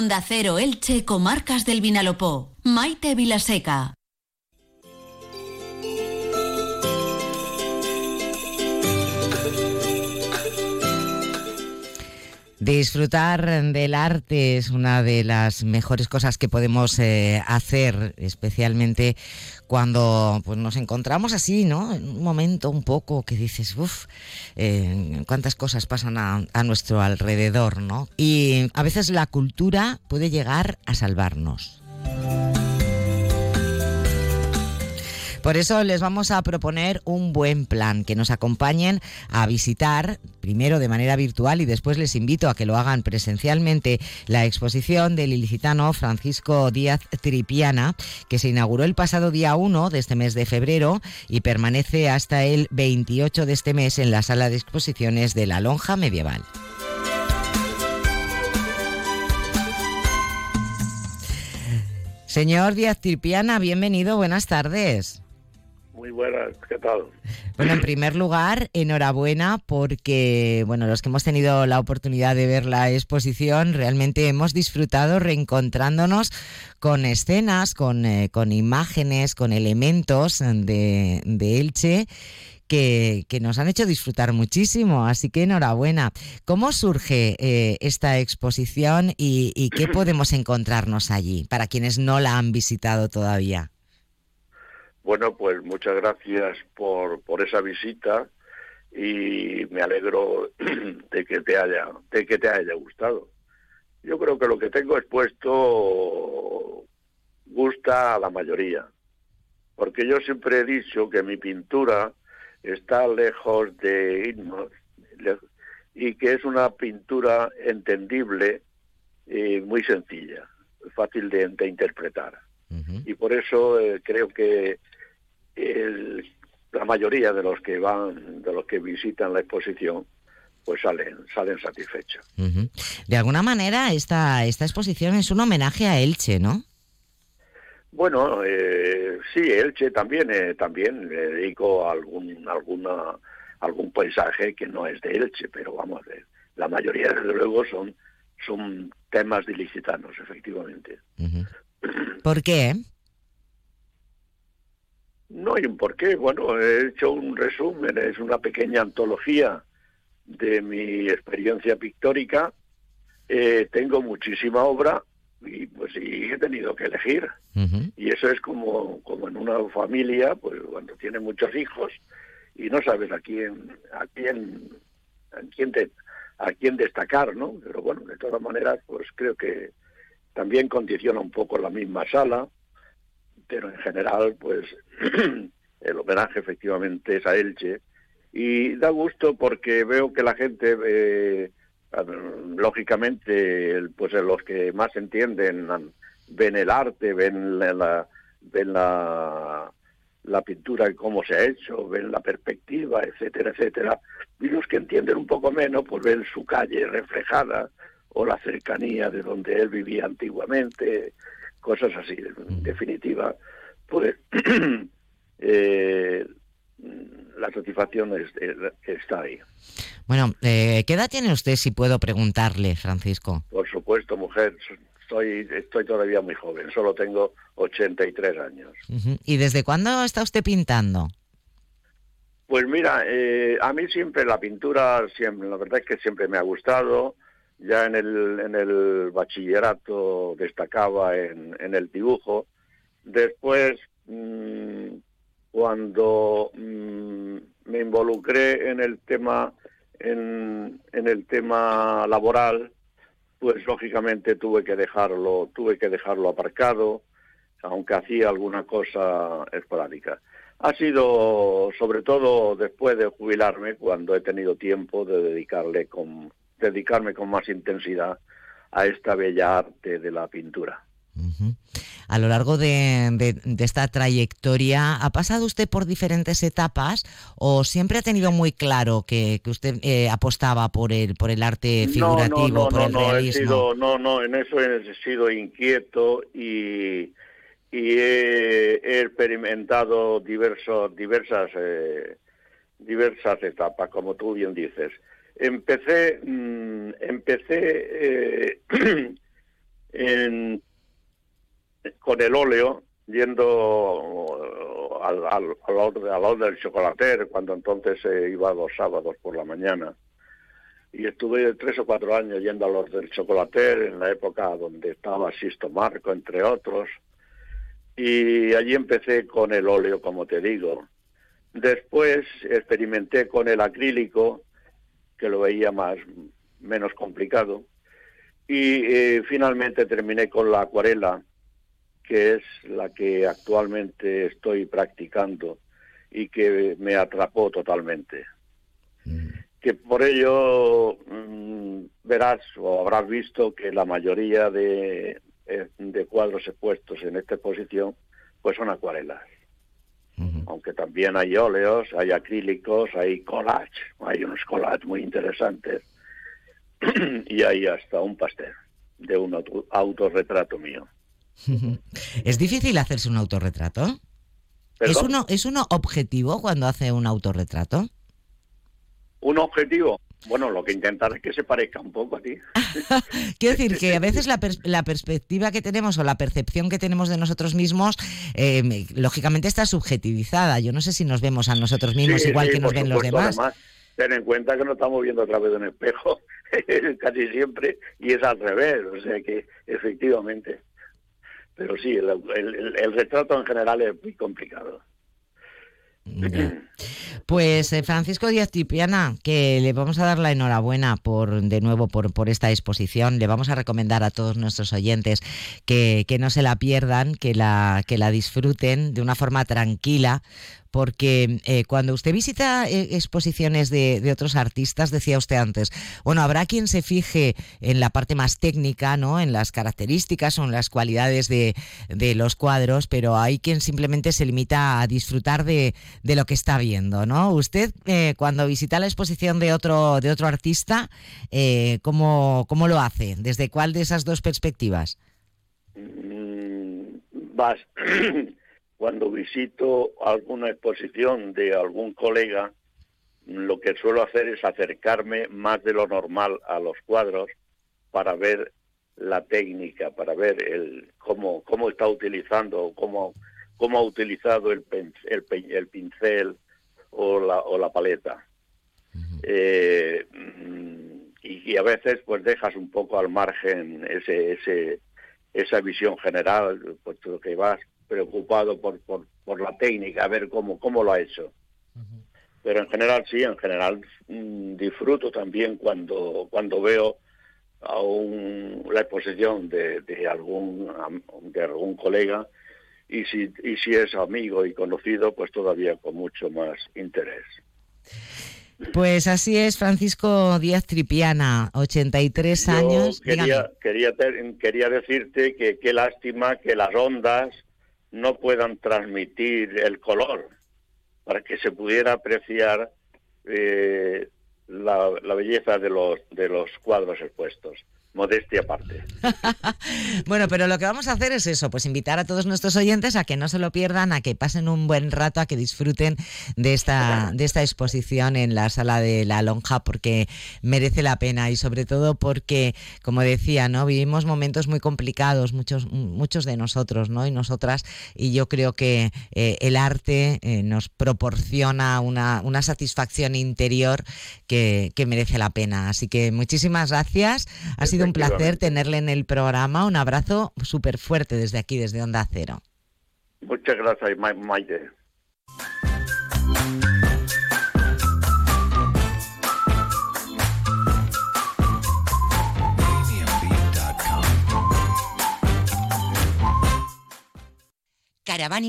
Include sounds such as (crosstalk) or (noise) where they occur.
Onda Cero Elche, Comarcas del Vinalopó. Maite Vilaseca. Disfrutar del arte es una de las mejores cosas que podemos eh, hacer, especialmente cuando pues, nos encontramos así, ¿no? En un momento un poco que dices, uff, eh, cuántas cosas pasan a, a nuestro alrededor, ¿no? Y a veces la cultura puede llegar a salvarnos. Por eso les vamos a proponer un buen plan, que nos acompañen a visitar, primero de manera virtual y después les invito a que lo hagan presencialmente, la exposición del ilicitano Francisco Díaz Tripiana, que se inauguró el pasado día 1 de este mes de febrero y permanece hasta el 28 de este mes en la sala de exposiciones de la Lonja Medieval. Señor Díaz Tripiana, bienvenido, buenas tardes. Muy buenas, ¿qué tal? Bueno, en primer lugar, enhorabuena porque, bueno, los que hemos tenido la oportunidad de ver la exposición, realmente hemos disfrutado reencontrándonos con escenas, con, eh, con imágenes, con elementos de, Elche. Que, que, nos han hecho disfrutar muchísimo, así que enhorabuena. ¿Cómo surge eh, esta exposición y qué podemos encontrarnos allí para quienes no la han visitado todavía? Bueno, pues muchas gracias por, por esa visita y me alegro (clears throat) de que te haya de que te haya gustado. Yo creo que lo que tengo expuesto gusta a la mayoría, porque yo siempre he dicho que mi pintura está lejos de irnos y que es una pintura entendible y muy sencilla, fácil de, de interpretar. Uh -huh. Y por eso eh, creo que el, la mayoría de los que van, de los que visitan la exposición, pues salen, salen satisfechos. Uh -huh. De alguna manera esta, esta exposición es un homenaje a Elche, ¿no? Bueno, eh, sí, Elche también, eh, también le dedico a algún, alguna, algún paisaje que no es de Elche, pero vamos, eh, la mayoría desde luego son, son temas de ilicitanos, efectivamente. Uh -huh. ¿Por qué? No hay un porqué. Bueno, he hecho un resumen, es una pequeña antología de mi experiencia pictórica. Eh, tengo muchísima obra y pues sí he tenido que elegir. Uh -huh. Y eso es como, como en una familia, pues cuando tiene muchos hijos y no sabes a quién, a quién, a quién, te, a quién destacar, ¿no? Pero bueno, de todas maneras, pues creo que también condiciona un poco la misma sala pero en general, pues (clears throat) el homenaje efectivamente es a Elche y da gusto porque veo que la gente, eh, lógicamente, pues los que más entienden ven el arte, ven la, ven la, la pintura cómo se ha hecho, ven la perspectiva, etcétera, etcétera, y los que entienden un poco menos, pues ven su calle reflejada o la cercanía de donde él vivía antiguamente, cosas así. En definitiva, pues (clears throat) eh, la satisfacción es, está ahí. Bueno, eh, ¿qué edad tiene usted, si puedo preguntarle, Francisco? Por supuesto, mujer, estoy, estoy todavía muy joven, solo tengo 83 años. Uh -huh. ¿Y desde cuándo está usted pintando? Pues mira, eh, a mí siempre la pintura, siempre, la verdad es que siempre me ha gustado. Ya en el, en el bachillerato destacaba en, en el dibujo. Después, mmm, cuando mmm, me involucré en el tema en, en, el tema laboral, pues lógicamente tuve que dejarlo, tuve que dejarlo aparcado, aunque hacía alguna cosa esporádica. Ha sido sobre todo después de jubilarme cuando he tenido tiempo de dedicarle con dedicarme con más intensidad a esta bella arte de la pintura. Uh -huh. A lo largo de, de, de, esta trayectoria, ¿ha pasado usted por diferentes etapas o siempre ha tenido muy claro que, que usted eh, apostaba por el, por el arte figurativo, no, no, no, por el realismo? Sido, no, no, en eso he sido inquieto y, y he, he, experimentado diversos, diversas, eh, diversas etapas, como tú bien dices empecé, mmm, empecé eh, (clears throat) con el óleo, yendo al, al, al, del chocolater, cuando entonces se iba los sábados por la mañana. Y estuve tres o cuatro años yendo a los del chocolater, en la época donde estaba Sisto Marco, entre otros. Y allí empecé con el óleo, como te digo. Después experimenté con el acrílico, que lo veía más menos complicado. Y eh, finalmente terminé con la acuarela, que es la que actualmente estoy practicando y que me atrapó totalmente. Mm. Que por ello mm, verás o habrás visto que la mayoría de, eh, de cuadros expuestos en esta exposición pues son acuarelas. Aunque también hay óleos, hay acrílicos, hay collage, hay unos collages muy interesantes (clears throat) y hay hasta un pastel de un autorretrato mío. (laughs) ¿Es difícil hacerse un autorretrato? ¿Es uno, ¿Es uno objetivo cuando hace un autorretrato? ¿Un objetivo? Bueno, lo que intentar es que se parezca un poco a ti. (laughs) Quiero decir que a veces la, la, perspectiva que tenemos o la percepción que tenemos de nosotros mismos, eh, lógicamente está subjetivizada. Yo no sé si nos vemos a nosotros mismos igual que nos ven los demás. Además, ten en cuenta que nos estamos viendo a través de un espejo (laughs) casi siempre y es al revés, o sea que efectivamente. Pero sí, el, retrato en general es muy complicado. Pues eh, Francisco Díaz Tripiana, que le vamos a dar la enhorabuena por de nuevo por, por esta exposición. Le vamos a recomendar a todos nuestros oyentes que, que no se la pierdan, que la, que la disfruten de una forma tranquila, porque eh, cuando usted visita eh, exposiciones de, otros artistas, decía usted antes, bueno, habrá quien se fije en la parte más técnica, ¿no? En las características o en las cualidades de, los cuadros, pero hay quien simplemente se limita a disfrutar de, lo que está viendo, ¿no? Usted, eh, cuando visita la exposición de otro, de otro artista, ¿cómo, ¿cómo lo hace? ¿Desde cuál de esas dos perspectivas? Mm, vas (clears throat) cuando visito alguna exposición de algún colega, lo que suelo hacer es acercarme más de lo normal a los cuadros para ver la técnica, para ver el cómo, cómo está utilizando, cómo, cómo ha utilizado el, el, pincel o la, o la paleta. Eh, y, a veces pues dejas un poco al margen ese, ese, esa visión general, puesto que vas preocupado por, por, por la técnica, a ver cómo, cómo lo ha hecho. Pero en general sí, en general mm, disfruto también cuando, cuando veo a un, la exposición de, de, algún, de algún colega y si, y si es amigo y conocido, pues todavía con mucho más interés. Pues así es, Francisco Díaz Tripiana, 83 años. Quería, quería, quería decirte que qué lástima que las ondas no puedan transmitir el color para que se pudiera apreciar eh, la, belleza de los, de los cuadros expuestos modestia aparte. (laughs) bueno, pero lo que vamos a hacer es eso, pues invitar a todos nuestros oyentes a que no se lo pierdan, a que pasen un buen rato, a que disfruten de esta, de esta exposición en la sala de la lonja, porque merece la pena y sobre todo porque, como decía, ¿no? Vivimos momentos muy complicados, muchos, muchos de nosotros, ¿no? Y nosotras, y yo creo que eh, el arte eh, nos proporciona una, una satisfacción interior que, que merece la pena. Así que muchísimas gracias. Ha sido un placer tenerle en el programa. Un abrazo súper fuerte desde aquí, desde Onda Cero. Muchas gracias, Maite. Caravana